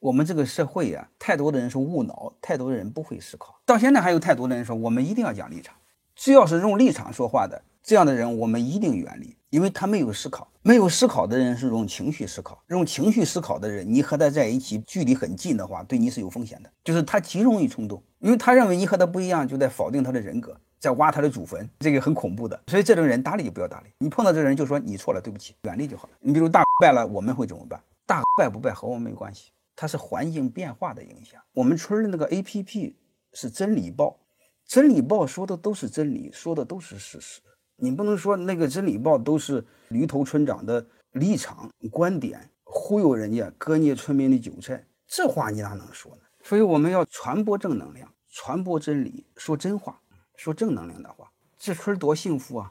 我们这个社会呀，太多的人是误脑，太多的人不会思考。到现在还有太多的人说，我们一定要讲立场，只要是用立场说话的这样的人，我们一定远离，因为他没有思考。没有思考的人是用情绪思考，用情绪思考的人，你和他在一起距离很近的话，对你是有风险的。就是他极容易冲动，因为他认为你和他不一样，就在否定他的人格，在挖他的祖坟，这个很恐怖的。所以这种人搭理就不要搭理。你碰到这人就说你错了，对不起，远离就好了。你比如大 败了，我们会怎么办？大 败不败和我们没关系，它是环境变化的影响。我们村的那个 A P P 是真理报，真理报说的都是真理，说的都是事实。你不能说那个真理报都是驴头村长的立场观点，忽悠人家割捏村民的韭菜，这话你哪能说呢？所以我们要传播正能量，传播真理，说真话，说正能量的话，这村多幸福啊！